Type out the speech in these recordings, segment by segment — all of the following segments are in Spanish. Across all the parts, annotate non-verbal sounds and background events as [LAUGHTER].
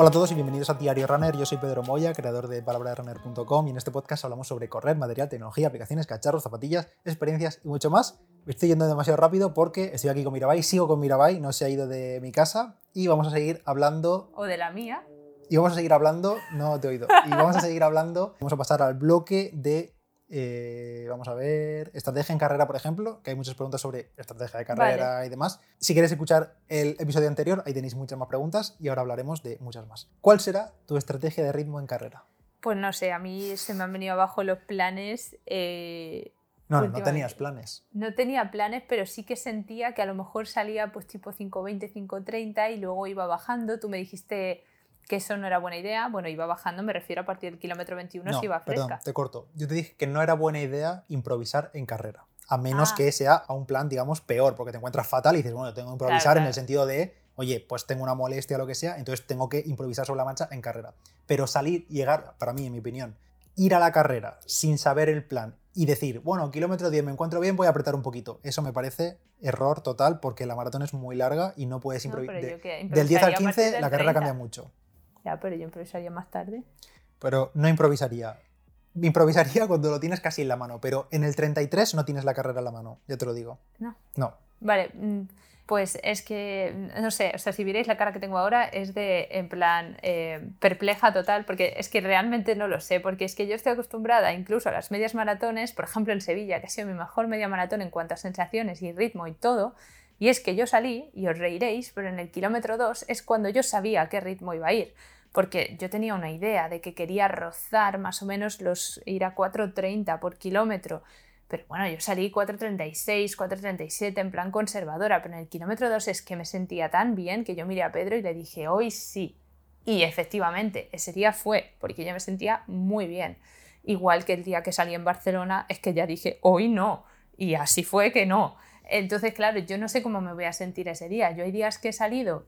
Hola a todos y bienvenidos a Diario Runner. Yo soy Pedro Moya, creador de palabraderunner.com y en este podcast hablamos sobre correr, material, tecnología, aplicaciones, cacharros, zapatillas, experiencias y mucho más. Me estoy yendo demasiado rápido porque estoy aquí con Mirabai, sigo con Mirabai, no se ha ido de mi casa y vamos a seguir hablando... O de la mía. Y vamos a seguir hablando, no te he oído, y vamos a seguir hablando, vamos a pasar al bloque de eh, vamos a ver, estrategia en carrera, por ejemplo, que hay muchas preguntas sobre estrategia de carrera y demás. Si quieres escuchar el episodio anterior, ahí tenéis muchas más preguntas y ahora hablaremos de muchas más. ¿Cuál será tu estrategia de ritmo en carrera? Pues no sé, a mí se me han venido abajo los planes. Eh, no, no tenías planes. No tenía planes, pero sí que sentía que a lo mejor salía pues tipo 5.20, 5.30 y luego iba bajando. Tú me dijiste que eso no era buena idea. Bueno, iba bajando, me refiero a partir del kilómetro 21 si iba fresca. Perdón, te corto. Yo te dije que no era buena idea improvisar en carrera. A menos ah. que sea a un plan, digamos, peor, porque te encuentras fatal y dices, bueno, tengo que improvisar en el sentido de, oye, pues tengo una molestia o lo que sea, entonces tengo que improvisar sobre la marcha en carrera. Pero salir, llegar, para mí, en mi opinión, ir a la carrera sin saber el plan y decir, bueno, kilómetro 10 me encuentro bien, voy a apretar un poquito. Eso me parece error total porque la maratón es muy larga y no puedes improvisar. del 10 al 15 la carrera cambia mucho. Ya, pero yo improvisaría más tarde. Pero no improvisaría. Improvisaría cuando lo tienes casi en la mano, pero en el 33 no tienes la carrera en la mano, ya te lo digo. No. No. Vale, mm, pues es que, no sé, o sea, si vierais la cara que tengo ahora es de, en plan, eh, perpleja total, porque es que realmente no lo sé, porque es que yo estoy acostumbrada incluso a las medias maratones, por ejemplo en Sevilla, que ha sido mi mejor media maratón en cuanto a sensaciones y ritmo y todo, y es que yo salí, y os reiréis, pero en el kilómetro 2 es cuando yo sabía a qué ritmo iba a ir. Porque yo tenía una idea de que quería rozar más o menos los ir a 4.30 por kilómetro. Pero bueno, yo salí 4.36, 4.37 en plan conservadora, pero en el kilómetro 2 es que me sentía tan bien que yo miré a Pedro y le dije, hoy sí. Y efectivamente, ese día fue, porque yo me sentía muy bien. Igual que el día que salí en Barcelona, es que ya dije, hoy no. Y así fue que no. Entonces, claro, yo no sé cómo me voy a sentir ese día. Yo hay días que he salido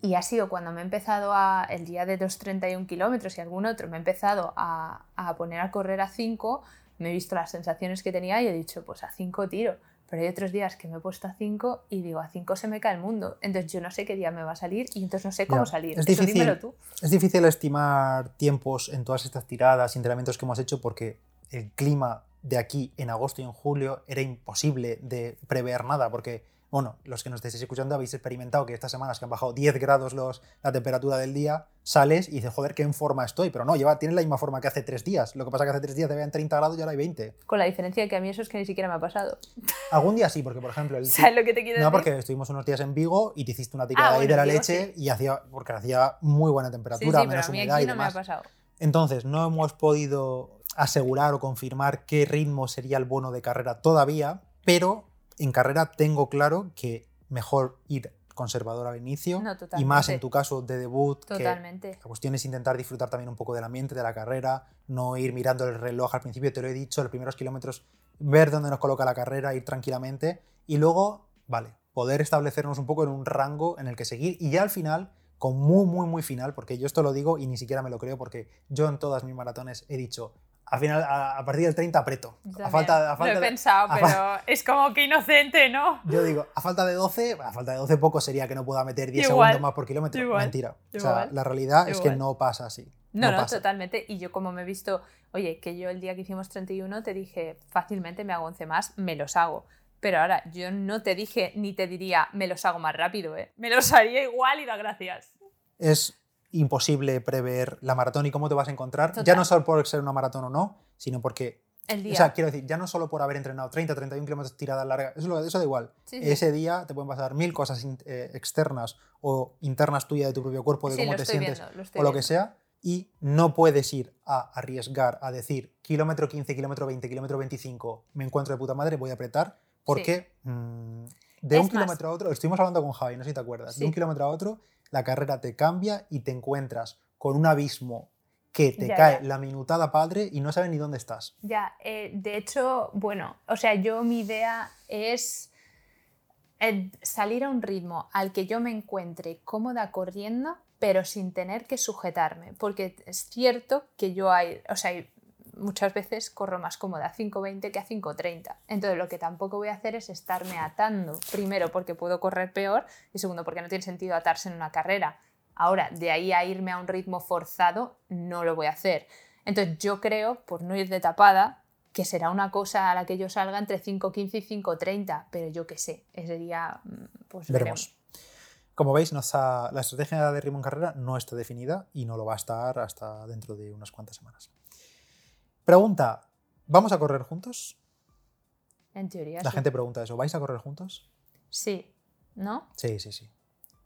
y ha sido cuando me he empezado a, el día de 2.31 kilómetros y algún otro, me he empezado a, a, poner a correr a 5, me he visto las sensaciones que tenía y he dicho, pues a 5 tiro. Pero hay otros días que me he puesto a 5 y digo, a 5 se me cae el mundo. Entonces yo no sé qué día me va a salir y entonces no sé cómo salir. Es difícil, tú. Es difícil estimar tiempos en todas estas tiradas, entrenamientos que hemos hecho porque el clima de aquí en agosto y en julio era imposible de prever nada, porque, bueno, los que nos estéis escuchando habéis experimentado que estas semanas que han bajado 10 grados los, la temperatura del día, sales y dices, joder, qué en forma estoy, pero no, lleva, tiene la misma forma que hace tres días. Lo que pasa es que hace tres días te vean 30 grados y ahora hay 20. Con la diferencia de que a mí eso es que ni siquiera me ha pasado. [LAUGHS] Algún día sí, porque por ejemplo... El, [LAUGHS] ¿Sabes lo que te quiero No, porque estuvimos unos días en Vigo y te hiciste una tirada ah, ahí de la leche y hacía, porque hacía muy buena temperatura, menos humedad y demás. No me ha pasado. Entonces, no hemos podido asegurar o confirmar qué ritmo sería el bono de carrera todavía, pero en carrera tengo claro que mejor ir conservador al inicio y más en tu caso de debut. Totalmente. la cuestión es intentar disfrutar también un poco del ambiente de la carrera, no ir mirando el reloj al principio, te lo he dicho, los primeros kilómetros, ver dónde nos coloca la carrera, ir tranquilamente y luego, vale, poder establecernos un poco en un rango en el que seguir y ya al final con muy, muy, muy final, porque yo esto lo digo y ni siquiera me lo creo, porque yo en todas mis maratones he dicho, al final, a, partir del 30 apreto. A falta, a falta lo he pensado, pero es como que inocente, ¿no? Yo digo, a falta de 12, a falta de 12 poco sería que no pueda meter 10 segundos más por kilómetro. Mentira. O sea, la realidad es que no pasa así. No, no, totalmente. Y yo como me he visto, oye, que yo el día que hicimos 31 te dije, fácilmente me hago 11 más, me los hago. Pero ahora, yo no te dije ni te diría, me los hago más rápido, ¿eh? Me los haría igual y da gracias. Es imposible prever la maratón y cómo te vas a encontrar, ya no solo por ser una maratón o no, sino porque... El día. O sea, quiero decir, ya no solo por haber entrenado 30, 31 kilómetros tiradas largas, eso, eso da igual. Ese día te pueden pasar mil cosas eh, externas o internas tuyas de tu propio cuerpo, de cómo te sientes o lo que sea, y no puedes ir a arriesgar a decir kilómetro 15, kilómetro 20, kilómetro 25, me encuentro de puta madre, voy a apretar, porque mm, de un kilómetro a otro, estuvimos hablando con Javi, no sé si te acuerdas, de un kilómetro a otro la carrera te cambia y te encuentras con un abismo que te cae la minutada padre y no sabes ni dónde estás. Ya, eh, de hecho, bueno, o sea, yo mi idea es eh, salir a un ritmo al que yo me encuentre cómoda corriendo, pero sin tener que sujetarme, porque es cierto que yo hay, o sea, muchas veces corro más cómoda a 5.20 que a 5.30. Entonces lo que tampoco voy a hacer es estarme atando, primero porque puedo correr peor y segundo porque no tiene sentido atarse en una carrera Ahora, de ahí a irme a un ritmo forzado, no lo voy a hacer. Entonces yo creo, por no ir de tapada, que será una cosa a la que yo salga entre 5.15 y 5.30, pero yo qué sé, ese día mm, pues veremos. Como veis, la estrategia de ritmo en carrera no está definida y no lo va a estar hasta dentro de unas cuantas semanas. Pregunta, ¿vamos a correr juntos? En teoría. La gente pregunta eso, ¿vais a correr juntos? Sí, ¿no? Sí, sí, sí.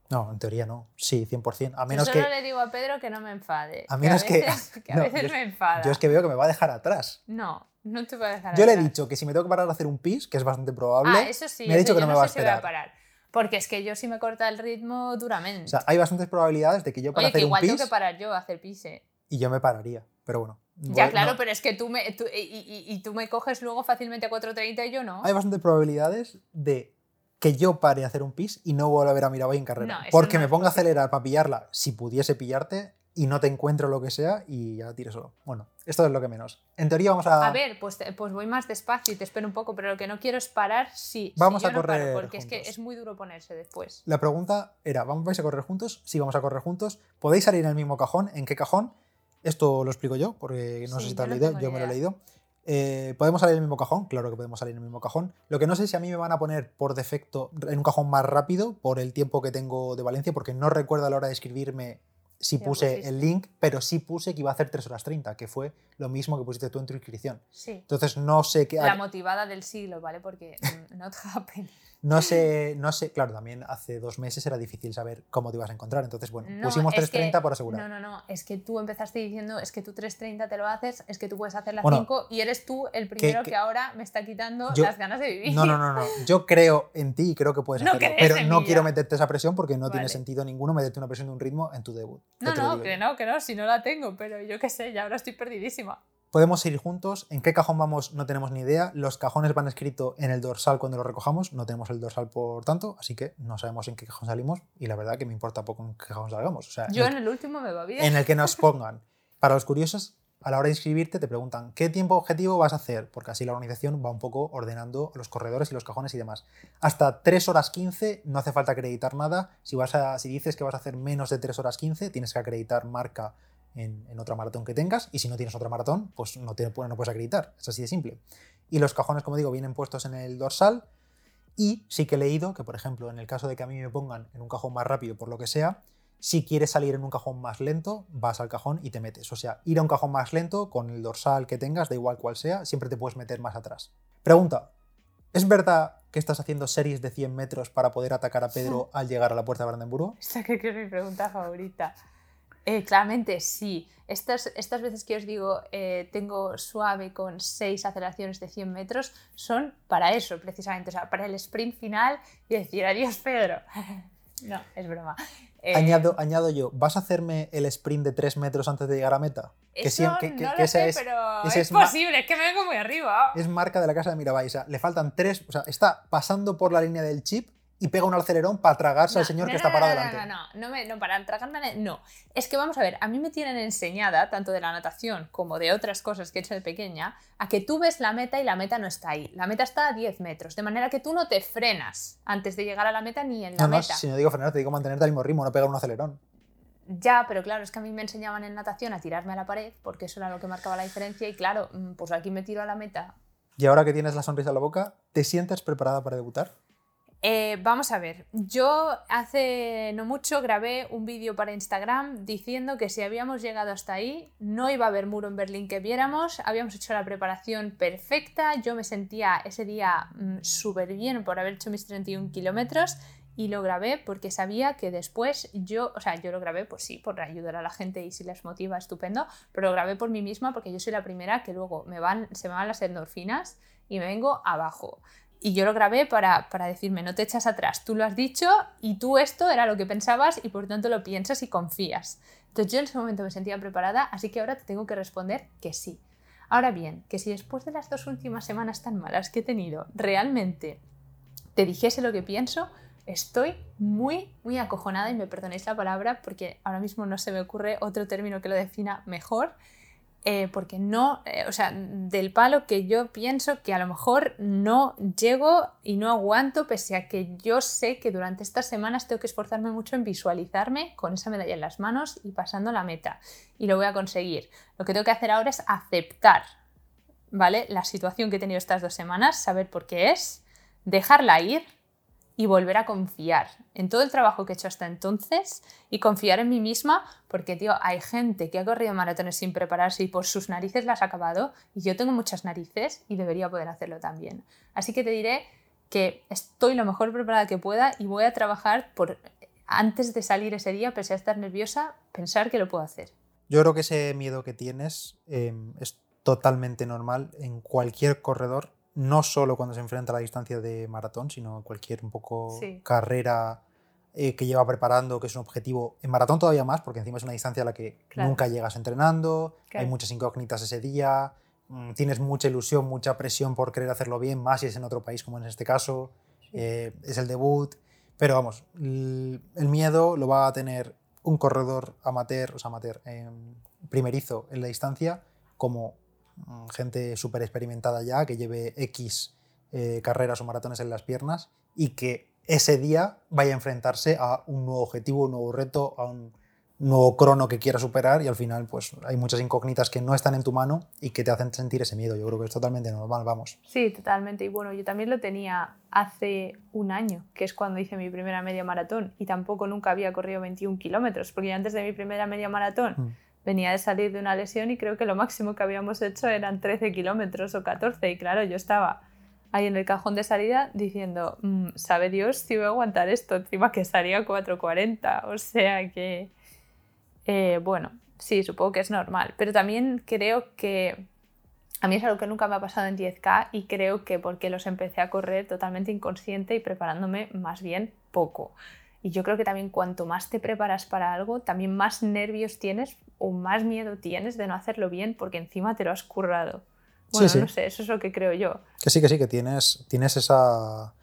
No, en teoría no. Sí, 100%. A menos yo solo le digo a Pedro que no me enfade. A menos que. A veces, [LAUGHS] que, a veces me enfada. Yo es que veo que me va a dejar atrás. No, no te va a dejar Yo le he dicho que si me tengo que parar a hacer un pis, que es bastante probable. Ah, eso sí. Me ha dicho que no, me va a esperar. parar. Porque es que yo sí me corta el ritmo duramente. O sea, hay bastantes probabilidades de que yo para hacer un pis. Igual tengo que parar yo a hacer pis. Y yo me pararía, pero bueno. Ya, claro, pero es que tú me, y, y, tú me coges luego fácilmente a 4.30 y yo no. Hay bastantes probabilidades de que yo pare a hacer un pis y no vuelva a ver a Mirabai en carrera. porque me ponga a acelerar para pillarla, si pudiese pillarte, y no te encuentro lo que sea y ya tiro solo. Bueno, esto es lo que menos. En teoría vamos a... A ver, pues, pues voy más despacio y te espero un poco, pero lo que no quiero es parar si... Vamos a correr Porque es que es muy duro ponerse después. La pregunta era, ¿vamos, ¿vais a correr juntos? Sí, vamos a correr juntos. ¿Podéis salir en el mismo cajón? ¿En qué cajón? Esto lo explico yo, porque no sé si te has leído, yo me lo he leído. Eh, ¿Podemos salir en el mismo cajón? Claro que podemos salir en el mismo cajón. Lo que no sé si a mí me van a poner por defecto en un cajón más rápido por el tiempo que tengo de Valencia, porque no recuerdo a la hora de escribirme si puse el link, pero sí puse que iba a hacer 3 horas 30, que fue lo mismo que pusiste tú en tu inscripción. Sí. Entonces no sé qué... La motivada del siglo, ¿vale? Porque [LAUGHS] not happen. No sé, no sé, claro, también hace dos meses era difícil saber cómo te ibas a encontrar, entonces bueno, pusimos 3.30 por asegurar. No, no, no, es que tú empezaste diciendo, es que tú 3.30 te lo haces, es que tú puedes hacer las 5 y eres tú el primero que, ahora me está quitando las ganas de vivir. No, no, no, no, yo creo en ti y creo que puedes [LAUGHS] hacerlo, pero no quiero meterte esa presión porque no tiene sentido ninguno meterte una presión de un ritmo en tu debut. No, no, que no, que no, si no la tengo, pero yo qué sé, ya ahora estoy perdidísima. Podemos ir juntos. ¿En qué cajón vamos? No tenemos ni idea. Los cajones van escritos en el dorsal cuando lo recojamos. No tenemos el dorsal por tanto, así que no sabemos en qué cajón salimos. Y la verdad que me importa poco en qué cajón salgamos. O sea, Yo en el último me va bien. En el que nos [LAUGHS] pongan. Para los curiosos, a la hora de inscribirte te preguntan qué tiempo objetivo vas a hacer, porque así la organización va un poco ordenando los corredores y los cajones y demás. Hasta 3 horas 15 no hace falta acreditar nada. Si, vas a, si dices que vas a hacer menos de 3 horas 15, tienes que acreditar marca en, otra maratón que tengas y si no tienes otra maratón, pues no, te, no puedes acreditar. Es así de simple. Y los cajones, como digo, vienen puestos en el dorsal y sí que he leído que, por ejemplo, en el caso de que a mí me pongan en un cajón más rápido por lo que sea, si quieres salir en un cajón más lento, vas al cajón y te metes. O sea, ir a un cajón más lento con el dorsal que tengas, da igual cual sea, siempre te puedes meter más atrás. Pregunta, ¿es verdad que estás haciendo series de 100 metros para poder atacar a Pedro [LAUGHS] al llegar a la puerta de Brandenburgo? Esta que es mi pregunta favorita. Eh, claramente sí. Estas, estas veces que os digo eh, tengo suave con 6 aceleraciones de 100 metros son para eso precisamente, o sea, para el sprint final y decir adiós Pedro. [LAUGHS] no, es broma. Eh, añado, añado yo, ¿vas a hacerme el sprint de 3 metros antes de llegar a meta? Eso no lo sé, es, pero es, posible, es que me vengo muy arriba. Es marca de la casa de Mirabai, o sea, le faltan 3, o sea, está pasando por la línea del chip y pega un acelerón para tragarse al señor que está parado delante. No, no, no, no, no, para tragarme, no. Es que vamos a ver, a mí me tienen enseñada, tanto de la natación como de otras cosas que he hecho de pequeña, a que tú ves la meta y la meta no está ahí. La meta está a 10 metros, de manera que tú no te frenas antes de llegar a la meta ni en la meta. No, si no digo frenar, te digo mantenerte al mismo ritmo, no pegar un acelerón. Ya, pero claro, es que a mí me enseñaban en natación a tirarme a la pared, porque eso era lo que marcaba la diferencia, y claro, mm, pues aquí me tiro a la meta. Y ahora que tienes la sonrisa en la boca, ¿te sientes preparada para debutar? Eh, vamos a ver, yo hace no mucho grabé un vídeo para Instagram diciendo que si habíamos llegado hasta ahí no iba a haber muro en Berlín que viéramos, habíamos hecho la preparación perfecta, yo me sentía ese día mm, súper bien por haber hecho mis 31 kilómetros y lo grabé porque sabía que después yo, o sea, yo lo grabé pues sí, por ayudar a la gente y si les motiva, estupendo, pero lo grabé por mí misma porque yo soy la primera que luego me van, se me van las endorfinas y me vengo abajo. Y yo lo grabé para, decirme, no te echas atrás, tú lo has dicho y tú esto era lo que pensabas y por tanto lo piensas y confías. Entonces yo en ese momento me sentía preparada, así que ahora te tengo que responder que sí. Ahora bien, que si después de las dos últimas semanas tan malas que he tenido, realmente te dijese lo que pienso, estoy muy, muy acojonada y me perdonéis la palabra porque ahora mismo no se me ocurre otro término que lo defina mejor. Eh, porque no, eh, o sea, del palo que yo pienso que a lo mejor no llego y no aguanto, pese a que yo sé que durante estas semanas tengo que esforzarme mucho en visualizarme con esa medalla en las manos y pasando la meta. Y lo voy a conseguir. Lo que tengo que hacer ahora es aceptar, ¿vale? La situación que he tenido estas dos semanas, saber por qué es, dejarla ir y volver a confiar en todo el trabajo que he hecho hasta entonces y confiar en mí misma, porque, tío, hay gente que ha corrido maratones sin prepararse y por sus narices las ha acabado, y yo tengo muchas narices y debería poder hacerlo también. Así que te diré que estoy lo mejor preparada que pueda y voy a trabajar por, antes de salir ese día, pese a estar nerviosa, pensar que lo puedo hacer. Yo creo que ese miedo que tienes em, es totalmente normal en cualquier corredor no solo cuando se enfrenta a la distancia de maratón, sino cualquier un poco carrera eh, que lleva preparando, que es un objetivo. En maratón todavía más, porque encima es una distancia a la que nunca llegas entrenando, hay muchas incógnitas ese día, mm, tienes mucha ilusión, mucha presión por querer hacerlo bien, más si es en otro país como en este caso, eh, es el debut. Pero vamos, el miedo lo va a tener un corredor amateur, o sea, amateur, em, primerizo en la distancia, como gente súper experimentada ya, que lleve X eh, carreras o maratones en las piernas y que ese día vaya a enfrentarse a un nuevo objetivo, un nuevo reto, a un nuevo crono que quiera superar y al final pues hay muchas incógnitas que no están en tu mano y que te hacen sentir ese miedo. Yo creo que es totalmente normal, vamos. Sí, totalmente. Y bueno, yo también lo tenía hace un año, que es cuando hice mi primera media maratón y tampoco nunca había corrido 21 kilómetros, porque antes de mi primera media maratón... Mm venía de salir de una lesión y creo que lo máximo que habíamos hecho eran 13 kilómetros o 14 y claro, yo estaba ahí en el cajón de salida diciendo, mm, sabe Dios si voy a aguantar esto, encima que estaría 4.40, o sea que, eh, bueno, sí, supongo que es normal, pero también creo que a mí es algo que nunca me ha pasado en 10K y creo que porque los empecé a correr totalmente inconsciente y preparándome más bien poco. Y yo creo que también cuanto más te preparas para algo, también más nervios tienes o más miedo tienes de no hacerlo bien porque encima te lo has currado. Bueno, no sé, eso es lo que creo yo. Que sí, que sí, que tienes, tienes esa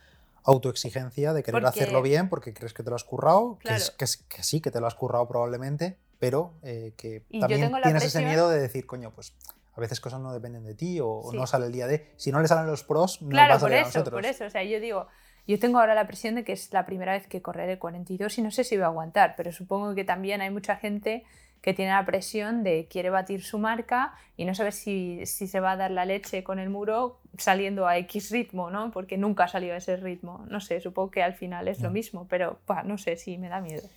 autoexigencia de querer hacerlo bien porque crees que te lo has currado, que, que, sí, que te lo has currado probablemente, pero eh, que también tienes ese miedo de decir, coño, pues a veces cosas no dependen de ti o, no sale el día de. Si no le salen los pros, no claro, va a salir por eso, a nosotros. Por eso, o sea, yo digo, yo tengo ahora la presión de que es la primera vez que correré 42 y no sé si voy a aguantar, pero supongo que también hay mucha gente que tiene la presión de quiere batir su marca y no sabe si, se va a dar la leche con el muro saliendo a X ritmo, ¿no? Porque nunca ha salido a ese ritmo. No sé, supongo que al final es lo mismo, pero no sé si me da miedo.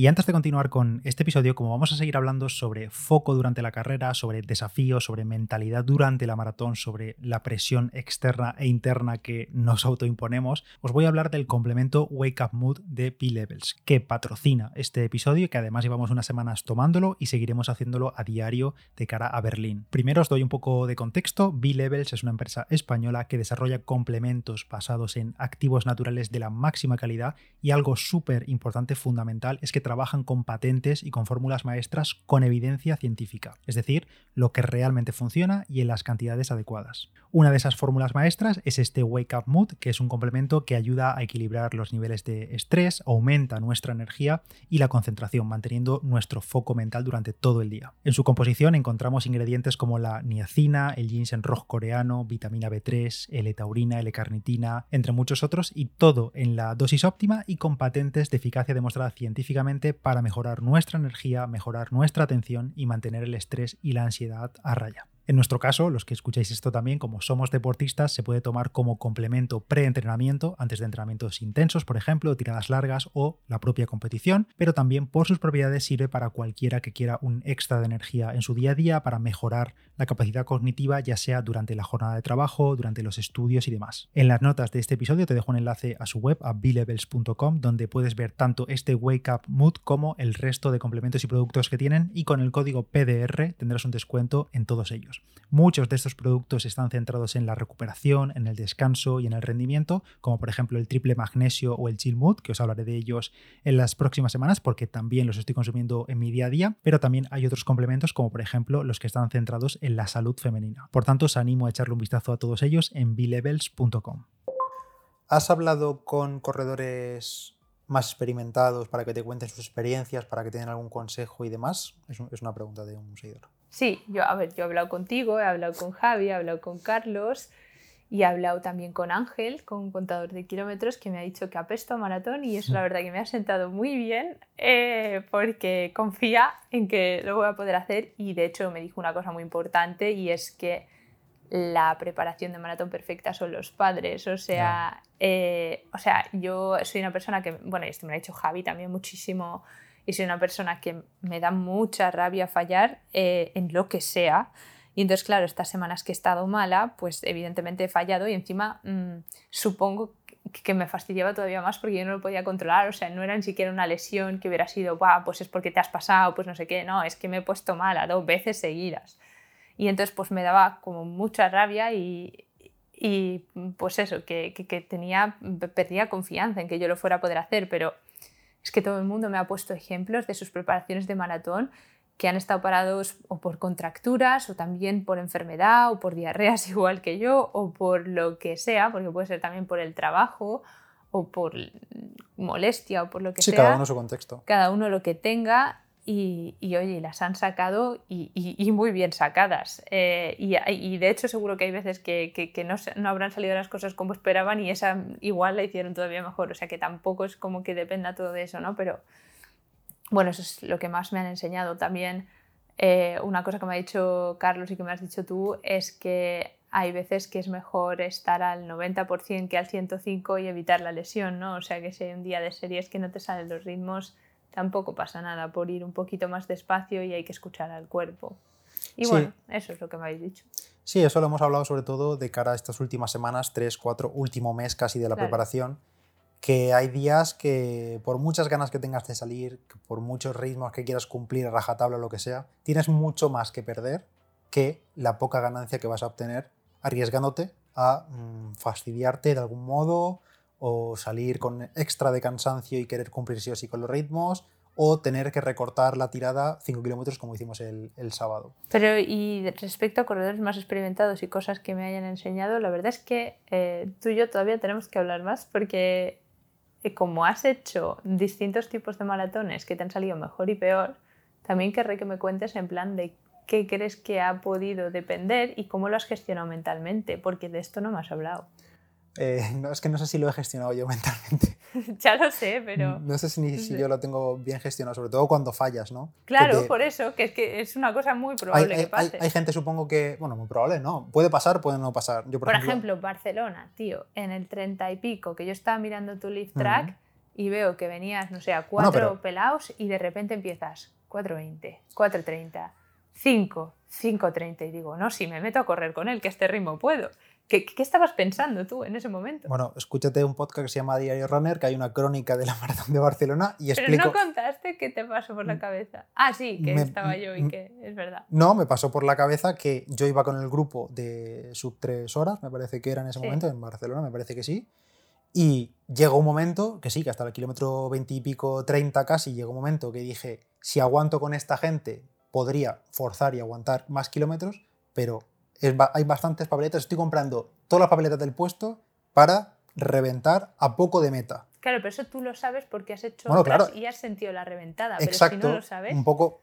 Y antes de continuar con este episodio, como vamos a seguir hablando sobre foco durante la carrera, sobre desafíos, sobre mentalidad durante la maratón, sobre la presión externa e interna que nos autoimponemos, os voy a hablar del complemento Wake Up Mood de P-Levels, que patrocina este episodio y que además llevamos unas semanas tomándolo y seguiremos haciéndolo a diario de cara a Berlín. Primero os doy un poco de contexto. B-Levels es una empresa española que desarrolla complementos basados en activos naturales de la máxima calidad y algo súper importante, fundamental, es que trabajan con patentes y con fórmulas maestras con evidencia científica, es decir, lo que realmente funciona y en las cantidades adecuadas. Una de esas fórmulas maestras es este Wake Up Mood, que es un complemento que ayuda a equilibrar los niveles de estrés, aumenta nuestra energía y la concentración, manteniendo nuestro foco mental durante todo el día. En su composición encontramos ingredientes como la niacina, el ginseng rojo coreano, vitamina B3, L-taurina, L-carnitina, entre muchos otros, y todo en la dosis óptima y con patentes de eficacia demostrada científicamente para mejorar nuestra energía, mejorar nuestra atención y mantener el estrés y la ansiedad a raya. En nuestro caso, los que escucháis esto también, como somos deportistas, se puede tomar como complemento pre-entrenamiento, antes de entrenamientos intensos, por ejemplo, tiradas largas o la propia competición, pero también por sus propiedades sirve para cualquiera que quiera un extra de energía en su día a día para mejorar la capacidad cognitiva, ya sea durante la jornada de trabajo, durante los estudios y demás. En las notas de este episodio te dejo un enlace a su web, a blevels.com, donde puedes ver tanto este Wake Up Mood como el resto de complementos y productos que tienen y con el código PDR tendrás un descuento en todos ellos. Muchos de estos productos están centrados en la recuperación, en el descanso y en el rendimiento, como por ejemplo el triple magnesio o el chill mood, que os hablaré de ellos en las próximas semanas porque también los estoy consumiendo en mi día a día, pero también hay otros complementos como por ejemplo los que están centrados en la salud femenina. Por tanto, os animo a echarle un vistazo a todos ellos en blevels.com. ¿Has hablado con corredores más experimentados para que te cuenten sus experiencias, para que te den algún consejo y demás? Es, una pregunta de un seguidor. Sí, yo, a ver, yo he hablado contigo, he hablado con Javi, he hablado con Carlos y he hablado también con Ángel, con un contador de kilómetros, que me ha dicho que apesto a maratón y eso la verdad que me ha sentado muy bien eh, porque confía en que lo voy a poder hacer y de hecho me dijo una cosa muy importante y es que la preparación de maratón perfecta son los padres. O sea, eh, o sea, yo soy una persona que, bueno, esto me lo ha dicho Javi también muchísimo, y soy una persona que me da mucha rabia fallar eh, en lo que sea. Y entonces, claro, estas semanas que he estado mala, pues evidentemente he fallado y encima mm, supongo que me fastidiaba todavía más porque yo no lo podía controlar, o sea, no era ni siquiera una lesión que hubiera sido, pues es porque te has pasado, pues no sé qué, no, es que me he puesto mala dos veces seguidas. Y entonces pues me daba como mucha rabia y, y pues eso, que, que, tenía, perdía confianza en que yo lo fuera a poder hacer, pero es que todo el mundo me ha puesto ejemplos de sus preparaciones de maratón que han estado parados o por contracturas o también por enfermedad o por diarreas [LAUGHS] igual que yo o por lo que sea, porque puede ser también por el trabajo o por molestia o por lo que sea. Sí, cada uno su contexto. Cada uno lo que tenga y, oye, las han sacado y, muy bien sacadas. Eh, y, de hecho seguro que hay veces que, no, no, habrán salido las cosas como esperaban y esa igual la hicieron todavía mejor. O sea que tampoco es como que dependa todo de eso, ¿no? Pero bueno, eso es lo que más me han enseñado también. Eh, una cosa que me ha dicho Carlos y que me has dicho tú es que hay veces que es mejor estar al 90% que al 105% y evitar la lesión, ¿no? O sea que si hay un día de series que no te salen los ritmos tampoco pasa nada por ir un poquito más despacio y hay que escuchar al cuerpo. Y bueno, eso es lo que me habéis dicho. Sí, eso lo hemos hablado sobre todo de cara a estas últimas semanas, tres, cuatro, último mes casi de la preparación, que hay días que por muchas ganas que tengas de salir, por muchos ritmos que quieras cumplir, rajatabla o lo que sea, tienes mucho más que perder que la poca ganancia que vas a obtener arriesgándote a mm, fastidiarte de algún modo o salir con extra de cansancio y querer cumplir sí o sí con los ritmos, o tener que recortar la tirada 5 kilómetros como hicimos el, el, sábado. Pero y respecto a corredores más experimentados y cosas que me hayan enseñado, la verdad es que eh, tú y yo todavía tenemos que hablar más porque eh, como has hecho distintos tipos de maratones que te han salido mejor y peor, también querré que me cuentes en plan de qué crees que ha podido depender y cómo lo has gestionado mentalmente, porque de esto no me has hablado. Eh, [LAUGHS] no, es que no sé si lo he gestionado yo [LAUGHS] mentalmente. [LAUGHS] ya lo sé, pero... No sé si, si, yo lo tengo bien gestionado, sobre todo cuando fallas, ¿no? Claro, por eso, que es que es una cosa muy probable hay, que pase. Hay, gente, supongo que, bueno, muy probable, ¿no? Puede pasar, puede no pasar. Yo, por, ejemplo, Barcelona, tío, en el 30 y pico, que yo estaba mirando tu lift track y veo que venías, no sé, a cuatro pelados y de repente empiezas 4.20, 4.30, 5, 5.30 y digo, no, si me meto a correr con él, que este ritmo puedo. ¿Qué, estabas pensando tú en ese momento? Bueno, escúchate un podcast que se llama Diario Runner, que hay una crónica de la [LAUGHS] maratón de Barcelona y explico... Pero no contaste qué te pasó por la mm, cabeza. Ah, sí, que estaba yo y que es verdad. No, me pasó por la cabeza que yo iba con el grupo de sub 3 horas, me parece que era en ese momento, en Barcelona, me parece que sí. Y llegó un momento, que sí, que hasta el kilómetro 20 y pico, 30 casi, llegó un momento que dije, si aguanto con esta gente, podría forzar y aguantar más kilómetros, pero hay bastantes papeletas. Estoy comprando todas las papeletas del puesto para reventar a poco de meta. Claro, pero eso tú lo sabes porque has hecho otras y has sentido la reventada. Exacto, pero si no lo sabes. Un poco.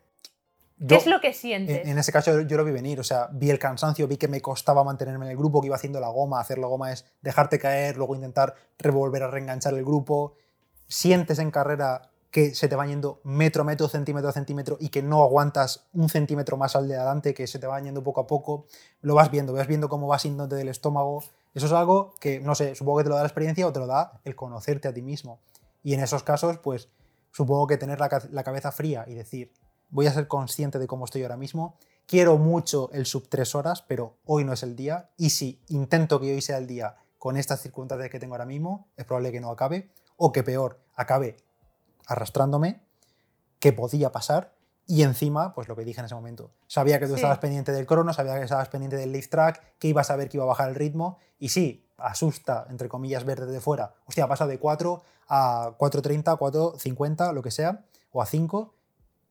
¿Qué es lo que sientes? En, ese caso yo lo vi venir, o sea, vi el cansancio, vi que me costaba mantenerme en el grupo, que iba haciendo la goma. Hacer la goma es dejarte caer, luego intentar revolver a reenganchar el grupo. Sientes en carrera que se te va yendo metro a metro, centímetro a centímetro y que no aguantas un centímetro más al de adelante, que se te va yendo poco a poco, lo vas viendo, vas viendo cómo vas yéndote del estómago. Eso es algo que, no sé, supongo que te lo da la experiencia o te lo da el conocerte a ti mismo. Y en esos casos, pues supongo que tener la, la cabeza fría y decir, voy a ser consciente de cómo estoy ahora mismo, quiero mucho el sub 3 horas, pero hoy no es el día, y si intento que hoy sea el día con estas circunstancias que tengo ahora mismo, es probable que no acabe, o que peor, acabe arrastrándome, que podía pasar y encima, pues lo que dije en ese momento, sabía que tú estabas pendiente del crono, sabía que estabas pendiente del lift track, que ibas a ver que iba a bajar el ritmo y sí, asusta, entre comillas, ver desde fuera, hostia, pasa de 4 a 4.30, 4.50, lo que sea, o a 5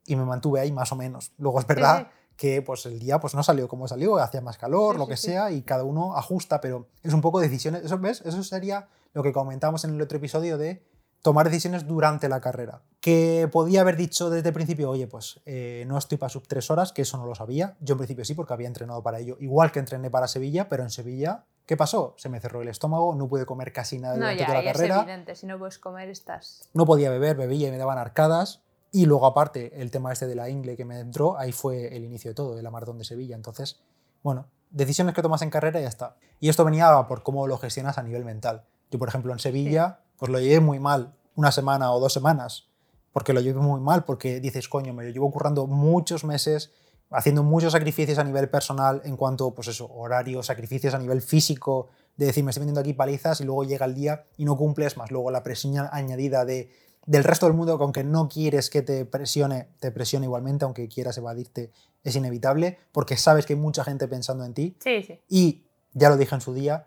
y me mantuve ahí más o menos. Luego es verdad que pues el día pues no salió como salió, hacía más calor, lo que sea, y cada uno ajusta, pero es un poco decisiones, eso ves, eso sería lo que comentamos en el otro episodio de tomar decisiones durante la carrera. Que podía haber dicho desde el principio, oye, pues eh, no estoy para sub tres horas, que eso no lo sabía. Yo en principio sí, porque había entrenado para ello, igual que entrené para Sevilla, pero en Sevilla, ¿qué pasó? Se me cerró el estómago, no pude comer casi nada durante toda la carrera. Es evidente, si no puedes comer estás. No podía beber, bebía y me daban arcadas. Y luego, aparte, el tema este de la ingle que me entró, ahí fue el inicio de todo, de la maratón de Sevilla. Entonces, bueno, decisiones que tomas en carrera y ya está. Y esto venía por cómo lo gestionas a nivel mental. Yo, por ejemplo, en Sevilla, pues lo llevé muy mal, una semana o dos semanas, porque lo llevé muy mal, porque dices, coño, me lo llevo currando muchos meses, haciendo muchos sacrificios a nivel personal en cuanto, pues eso, horario, sacrificios a nivel físico, de decir, me estoy metiendo aquí palizas y luego llega el día y no cumples más. Luego la presión añadida de, del resto del mundo, que aunque no quieres que te presione, te presione igualmente, aunque quieras evadirte, es inevitable, porque sabes que hay mucha gente pensando en ti. Sí, sí. Y ya lo dije en su día,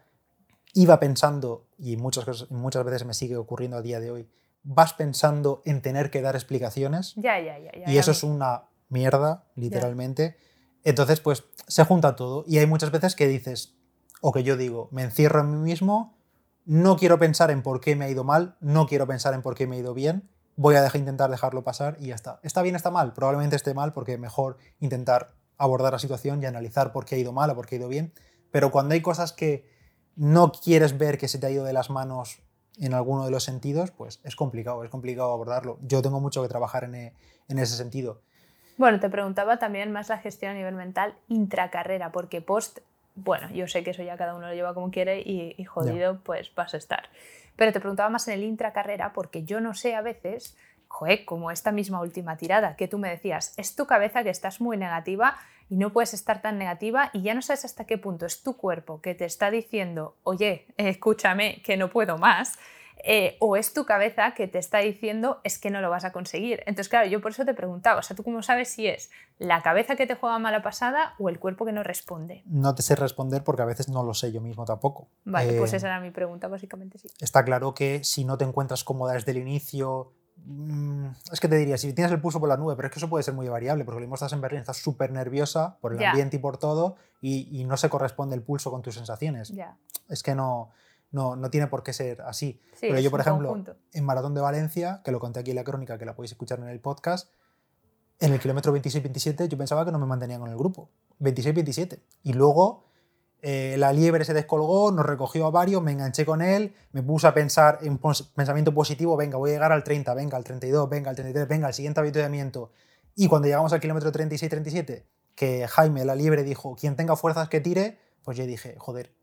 iba pensando, y muchas, muchas veces me sigue ocurriendo a día de hoy, vas pensando en tener que dar explicaciones. Ya, ya, ya. y eso es una mierda, literalmente. Entonces, pues se junta todo. Y hay muchas veces que dices, o que yo digo, me encierro en mí mismo, no quiero pensar en por qué me ha ido mal, no quiero pensar en por qué me ha ido bien, voy a dejar, intentar dejarlo pasar y ya está. ¿Está bien, está mal? Probablemente esté mal porque mejor intentar abordar la situación y analizar por qué ha ido mal o por qué ha ido bien. Pero cuando hay cosas que no quieres ver que se te ha ido de las manos en alguno de los sentidos, pues es complicado, es complicado abordarlo. Yo tengo mucho que trabajar en, e, ese sentido. Bueno, te preguntaba también más la gestión a nivel mental intracarrera, porque post, bueno, yo sé que eso ya cada uno lo lleva como quiere y, jodido, pues vas a estar. Pero te preguntaba más en el intracarrera, porque yo no sé a veces, joder, como esta misma última tirada que tú me decías, es tu cabeza que estás muy negativa y no puedes estar tan negativa y ya no sabes hasta qué punto es tu cuerpo que te está diciendo, oye, escúchame, que no puedo más. Eh, o es tu cabeza que te está diciendo es que no lo vas a conseguir. Entonces, claro, yo por eso te preguntaba, o sea, ¿tú cómo sabes si es la cabeza que te juega mala pasada o el cuerpo que no responde? No te sé responder porque a veces no lo sé yo mismo tampoco. Vale, pues eh, esa era mi pregunta, básicamente sí. Está claro que si no te encuentras cómoda desde el inicio, es que te diría, si tienes el pulso por la nube, pero es que eso puede ser muy variable, porque lo mismo estás en Berlín, estás súper nerviosa por el ambiente y por todo, y, no se corresponde el pulso con tus sensaciones. Es que no, no, no, tiene por qué ser así. pero yo, por ejemplo, en Maratón de Valencia, que lo conté aquí en la crónica, que la podéis escuchar en el podcast, en el kilómetro 26-27 yo pensaba que no me mantenían con el grupo. 26-27. Y luego eh, la liebre se descolgó, nos recogió a varios, me enganché con él, me puse a pensar en pensamiento positivo, venga, voy a llegar al 30, venga, al 32, venga, al 33, venga, al siguiente avituallamiento. Y cuando llegamos al kilómetro 36-37, que Jaime, la liebre, dijo, quien tenga fuerzas que tire, pues yo dije, joder,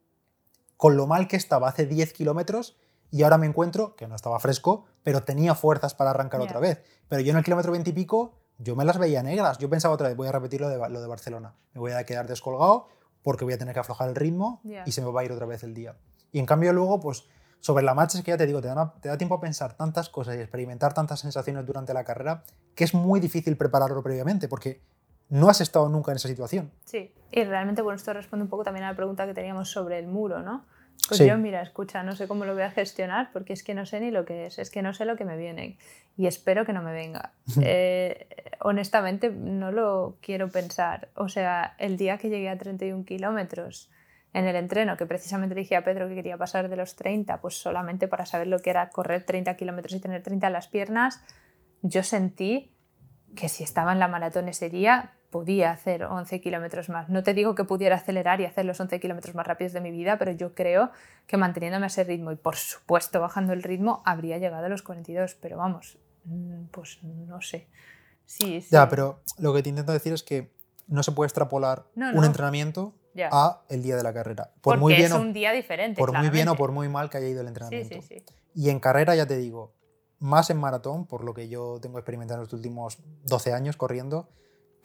con lo mal que estaba hace 10 kilómetros y ahora me encuentro, que no estaba fresco, pero tenía fuerzas para arrancar otra vez. Pero yo en el kilómetro 20 y pico, yo me las veía negras. Yo pensaba otra vez, voy a repetir lo de, lo de Barcelona. Me voy a quedar descolgado, porque voy a tener que aflojar el ritmo y se me va a ir otra vez el día. Y en cambio luego, pues sobre la marcha es que ya te digo, te da, te da tiempo a pensar tantas cosas y experimentar tantas sensaciones durante la carrera que es muy difícil prepararlo previamente porque no has estado nunca en esa situación. Sí, y realmente bueno, esto responde un poco también a la pregunta que teníamos sobre el muro, ¿no? Pues yo, mira, escucha, no sé cómo lo voy a gestionar porque es que no sé ni lo que es, es que no sé lo que me viene y espero que no me venga. Eh, honestamente, no lo quiero pensar. O sea, el día que llegué a 31 kilómetros en el entreno, que precisamente dije a Pedro que quería pasar de los 30, pues solamente para saber lo que era correr 30 kilómetros y tener 30 en las piernas, yo sentí que si estaba en la maratón ese día, podía hacer 11 kilómetros más. No te digo que pudiera acelerar y hacer los 11 kilómetros más rápidos de mi vida, pero yo creo que manteniéndome a ese ritmo y por supuesto bajando el ritmo, habría llegado a los 42, pero vamos, mm, pues no sé. Sí, sí. Ya, pero lo que te intento decir es que no se puede extrapolar un entrenamiento a el día de la carrera. Por muy bien es un día diferente. Por muy bien o por muy mal que haya ido el entrenamiento. Sí, y en carrera, ya te digo, más en maratón, por lo que yo tengo experimentado en los últimos 12 años corriendo,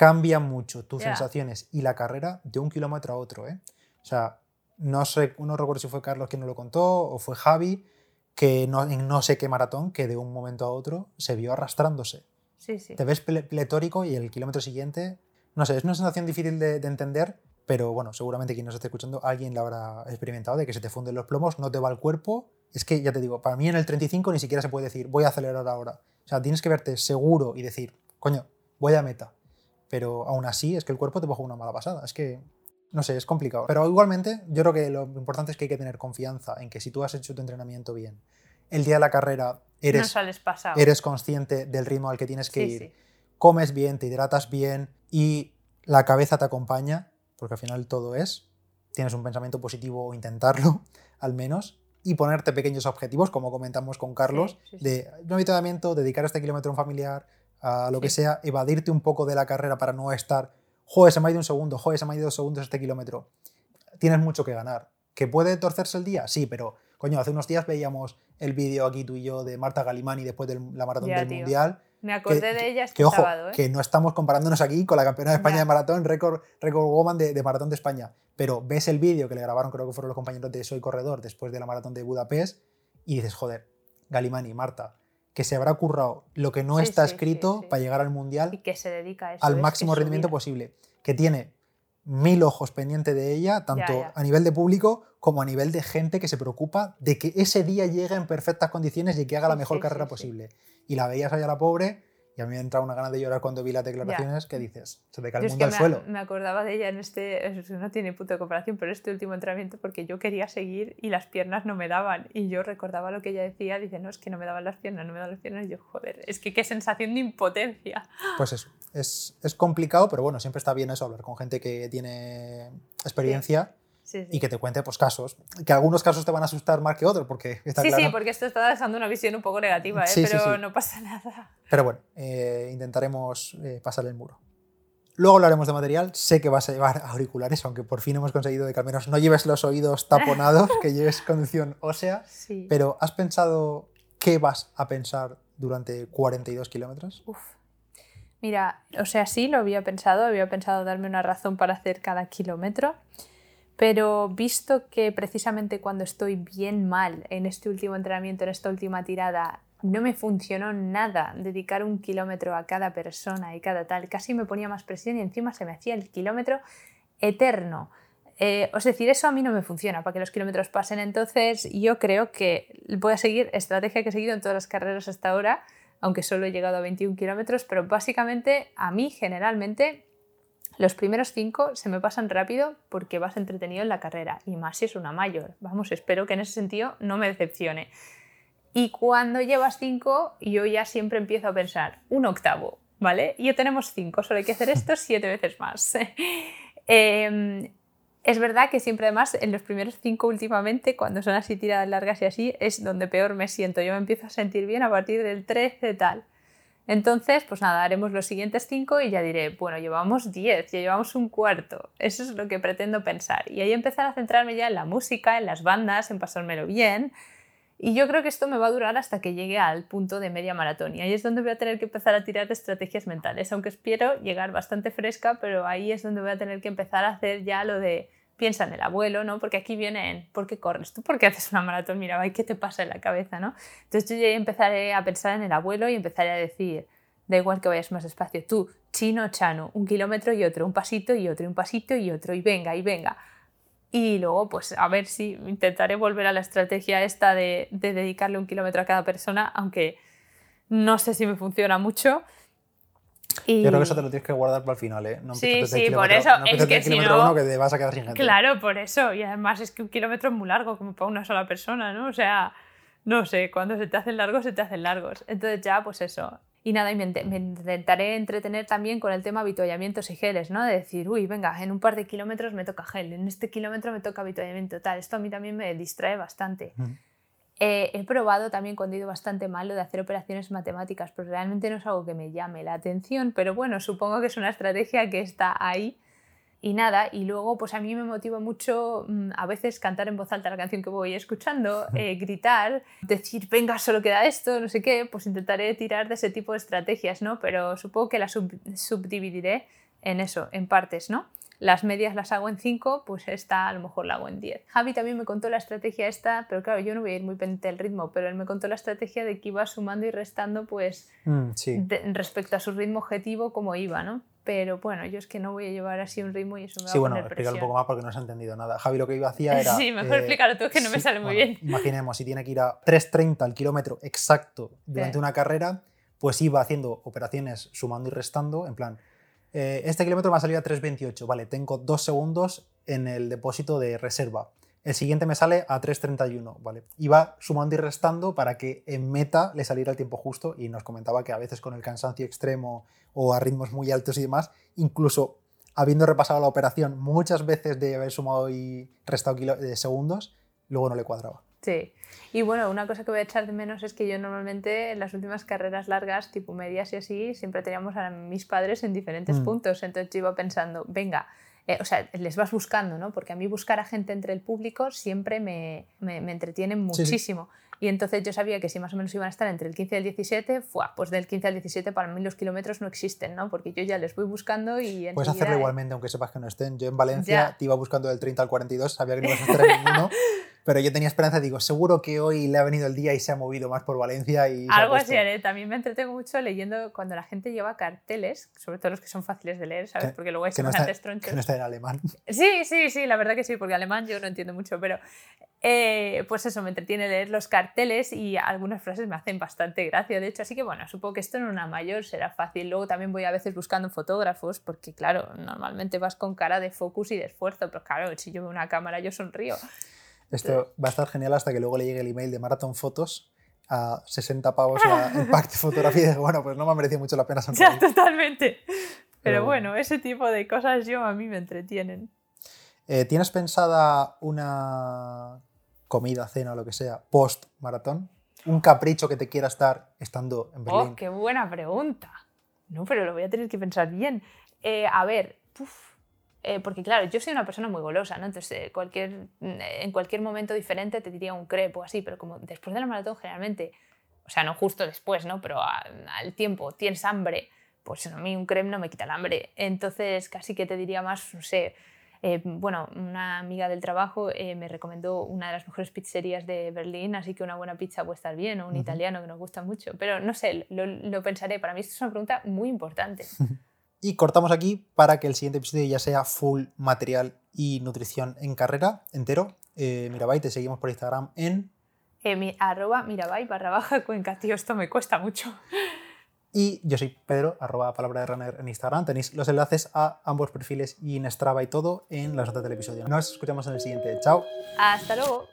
cambia mucho tus sensaciones y la carrera de un kilómetro a otro. ¿eh? O sea, no, sé, no recuerdo si fue Carlos quien nos lo contó o fue Javi, que no, en no sé qué maratón, que de un momento a otro se vio arrastrándose. Sí, sí. Te ves pletórico y el kilómetro siguiente, no sé, es una sensación difícil de, entender, pero bueno, seguramente quien nos esté escuchando, alguien la habrá experimentado, de que se te funden los plomos, no te va el cuerpo. Es que ya te digo, para mí en el 35 ni siquiera se puede decir, voy a acelerar ahora. O sea, tienes que verte seguro y decir, coño, voy a meta pero aún así es que el cuerpo te jugar una mala pasada. Es que, no sé, es complicado. Pero igualmente, yo creo que lo importante es que hay que tener confianza en que si tú has hecho tu entrenamiento bien, el día de la carrera eres, eres consciente del ritmo al que tienes que ir, comes bien, te hidratas bien y la cabeza te acompaña, porque al final todo es, tienes un pensamiento positivo o intentarlo, [LAUGHS] al menos, y ponerte pequeños objetivos, como comentamos con Carlos, de un habituamiento, dedicar este kilómetro a un familiar, a lo que sea, evadirte un poco de la carrera para no estar, joder, se me ha ido un segundo, joder, se me ha ido dos segundos este kilómetro. Tienes mucho que ganar. ¿Que puede torcerse el día? Sí, pero, coño, hace unos días veíamos el vídeo aquí tú y yo de Marta Galimani después de la maratón del Mundial. Me acordé de ella este que, ojo, ¿eh? que no estamos comparándonos aquí con la campeona de España de maratón, récord, récord woman de, de maratón de España. Pero ves el vídeo que le grabaron, creo que fueron los compañeros de Soy Corredor después de la maratón de Budapest, y dices, joder, Galimani, Marta, que se habrá currado lo que no está escrito para llegar al mundial y que se dedica al máximo rendimiento posible. Que tiene mil ojos pendientes de ella, tanto a nivel de público como a nivel de gente que se preocupa de que ese día llegue en perfectas condiciones y que haga la mejor carrera posible. Y la veías allá la pobre y a mí me entraba una gana de llorar cuando vi las declaraciones que dices, se te cae el mundo al suelo. Me acordaba de ella en este, no tiene puta comparación, pero este último entrenamiento porque yo quería seguir y las piernas no me daban. Y yo recordaba lo que ella decía, dice, no, es que no me daban las piernas, no me daban las piernas. Y yo, joder, es que qué sensación de impotencia. Pues eso, es, es complicado, pero bueno, siempre está bien eso, hablar con gente que tiene experiencia y que te cuente pues, casos. Que algunos casos te van a asustar más que otros, porque está Sí, sí, porque esto está dejando una visión un poco negativa, ¿eh? pero no pasa nada. Pero bueno, eh, intentaremos eh, pasar el muro. Luego hablaremos de material. Sé que vas a llevar [LAUGHS] auriculares, aunque por fin hemos conseguido de que al menos no lleves los oídos taponados, [LAUGHS] que lleves conducción ósea. Pero ¿has pensado qué vas a pensar durante 42 kilómetros? Mira, o sea, sí, lo había pensado. Había pensado darme una razón para hacer cada kilómetro. Pero visto que precisamente cuando estoy bien mal en este último entrenamiento, en esta última tirada, no me funcionó nada dedicar un kilómetro a cada persona y cada tal, casi me ponía más presión y encima se me hacía el kilómetro eterno. Eh, es decir, eso a mí no me funciona para que los kilómetros pasen. Entonces, yo creo que voy a seguir estrategia que he seguido en todas las carreras hasta ahora, aunque solo he llegado a 21 kilómetros, pero básicamente a mí generalmente los primeros cinco se me pasan rápido porque vas entretenido en la carrera y más si es una mayor. Vamos, espero que en ese sentido no me decepcione. Y cuando llevas cinco, yo ya siempre empiezo a pensar, un octavo, ¿vale? Y ya tenemos cinco, solo hay que hacer esto [LAUGHS] siete veces más. [LAUGHS] Em, es verdad que siempre además en los primeros cinco últimamente, cuando son así tiradas largas y así, es donde peor me siento. Yo me empiezo a sentir bien a partir del 13 tal. Entonces, pues nada, haremos los siguientes cinco y ya diré, bueno, llevamos diez, ya llevamos un cuarto. Eso es lo que pretendo pensar. Y ahí empezar a centrarme ya en la música, en las bandas, en pasármelo bien. Y yo creo que esto me va a durar hasta que llegue al punto de media maratón. Y ahí es donde voy a tener que empezar a tirar de estrategias mentales. Aunque espero llegar bastante fresca, pero ahí es donde voy a tener que empezar a hacer ya lo de piensa en el abuelo, ¿no? Porque aquí vienen, ¿por qué corres? ¿Tú por qué haces una maratón? Mira, ¿qué te pasa en la cabeza, no? Entonces yo ya empezaré a pensar en el abuelo y empezaré a decir, da igual que vayas más despacio, tú, chino, chano, un kilómetro y otro, un pasito y otro, un pasito y otro, y venga, y venga. Y luego, pues a ver si intentaré volver a la estrategia esta de dedicarle un kilómetro a cada persona, aunque no sé si me funciona mucho, yo creo que eso te lo tienes que guardar para el final, ¿eh? No sí, sí, por eso. No es que si no... uno que te vas a quedar sin gente. Claro, por eso. Y además es que un kilómetro es muy largo, como para una sola persona, ¿no? O sea, no sé, cuando se te hacen largos, se te hacen largos. Entonces ya, pues eso. Y nada, y me, intentaré entretener también con el tema habituallamientos y geles, ¿no? De decir, uy, venga, en un par de kilómetros me toca gel, en este kilómetro me toca habituallamiento, tal. Esto a mí también me distrae bastante. Eh, he probado también cuando he ido bastante mal lo de hacer operaciones matemáticas, pero realmente no es algo que me llame la atención, pero bueno, supongo que es una estrategia que está ahí. Y nada, y luego pues a mí me motiva mucho mm, a veces cantar en voz alta la canción que voy escuchando, [LAUGHS] eh, gritar, decir, venga, solo queda esto, no sé qué, pues intentaré tirar de ese tipo de estrategias, ¿no? Pero supongo que las subdividiré en eso, en partes, ¿no? Las medias las hago en 5, pues esta a lo mejor la hago en 10. Javi también me contó la estrategia esta, pero claro, yo no voy a ir muy pendiente del ritmo, pero él me contó la estrategia de que iba sumando y restando pues mm, respecto a su ritmo objetivo como iba, ¿no? Pero bueno, yo es que no voy a llevar así un ritmo y eso me va sí, bueno, explícalo un poco más porque no has entendido nada. Javi lo que iba hacía era... [LAUGHS] Sí, mejor eh, explícalo tú, que no me sale muy bien. [LAUGHS] Imaginemos, si tiene que ir a 3.30 al kilómetro exacto durante una carrera, pues iba haciendo operaciones sumando y restando, en plan, eh, este kilómetro me ha salido a 3.28, vale, tengo dos segundos en el depósito de reserva. el siguiente me sale a 3.31, ¿vale? Iba sumando y restando para que en meta le saliera el tiempo justo y nos comentaba que a veces con el cansancio extremo o a ritmos muy altos y demás, incluso habiendo repasado la operación muchas veces de haber sumado y restado de segundos, luego no le cuadraba. Sí. Y bueno, una cosa que voy a echar de menos es que yo normalmente en las últimas carreras largas, tipo medias y así, siempre teníamos a mis padres en diferentes mm. puntos. Entonces yo iba pensando, venga, eh, o sea, les vas buscando, ¿no? Porque a mí buscar a gente entre el público siempre me, me, entretiene muchísimo. Y entonces yo sabía que si más o menos iban a estar entre el 15 y el 17, pues del 15 al 17 para mí los kilómetros no existen, ¿no? Porque yo ya les voy buscando y... Puedes hacerlo igualmente, aunque sepas que no estén. Yo en Valencia te iba buscando del 30 al 42, sabía que no ibas a estar en ninguno. [LAUGHS] pero yo tenía esperanza, digo, seguro que hoy le ha venido el día y se ha movido más por Valencia. y Algo así haré. También me entretengo mucho leyendo cuando la gente lleva carteles, sobre todo los que son fáciles de leer, ¿sabes? Porque luego hay que no está, Que no está en alemán. [LAUGHS] Sí, sí, sí, la verdad que sí, porque alemán yo no entiendo mucho, pero eh, pues eso, me entretiene leer los carteles y algunas frases me hacen bastante gracia, de hecho, así que bueno, supongo que esto en una mayor será fácil. Luego también voy a veces buscando fotógrafos, porque claro, normalmente vas con cara de focus y de esfuerzo, pero claro, si yo veo una cámara yo sonrío. Esto va a estar genial hasta que luego le llegue el email de Marathon Fotos a 60 pavos la, el pack de fotografía y bueno, pues no me ha merecido mucho la pena sonreír. Ya, totalmente. Pero, bueno, ese tipo de cosas yo a mí me entretienen. Eh, ¿Tienes pensada una comida, cena o lo que sea, post maratón? ¿Un capricho que te quiera estar estando en Berlín? Oh, qué buena pregunta. No, pero lo voy a tener que pensar bien. Eh, a ver, eh, porque claro, yo soy una persona muy golosa, ¿no? Entonces, eh, cualquier, en cualquier momento diferente te diría un crepe o así, pero como después de la maratón generalmente, o sea, no justo después, ¿no? Pero al tiempo tienes hambre, pues a mí un crepe no me quita el hambre. Entonces, casi que te diría más, no sé, eh, bueno, una amiga del trabajo eh, me recomendó una de las mejores pizzerías de Berlín, así que una buena pizza puede estar bien, o un italiano que nos gusta mucho. Pero no sé, lo, pensaré. Para mí esto es una pregunta muy importante. [LAUGHS] y cortamos aquí para que el siguiente episodio ya sea full material y nutrición en carrera entero. Eh, Mirabai, te seguimos por Instagram en... Eh, mi, arroba Mirabai barra baja cuenca, tío, esto me cuesta mucho. Y yo soy Pedro, arroba palabra de runner en Instagram. Tenéis los enlaces a ambos perfiles y en Strava y todo en las notas del episodio. Nos escuchamos en el siguiente. Chao. Hasta luego.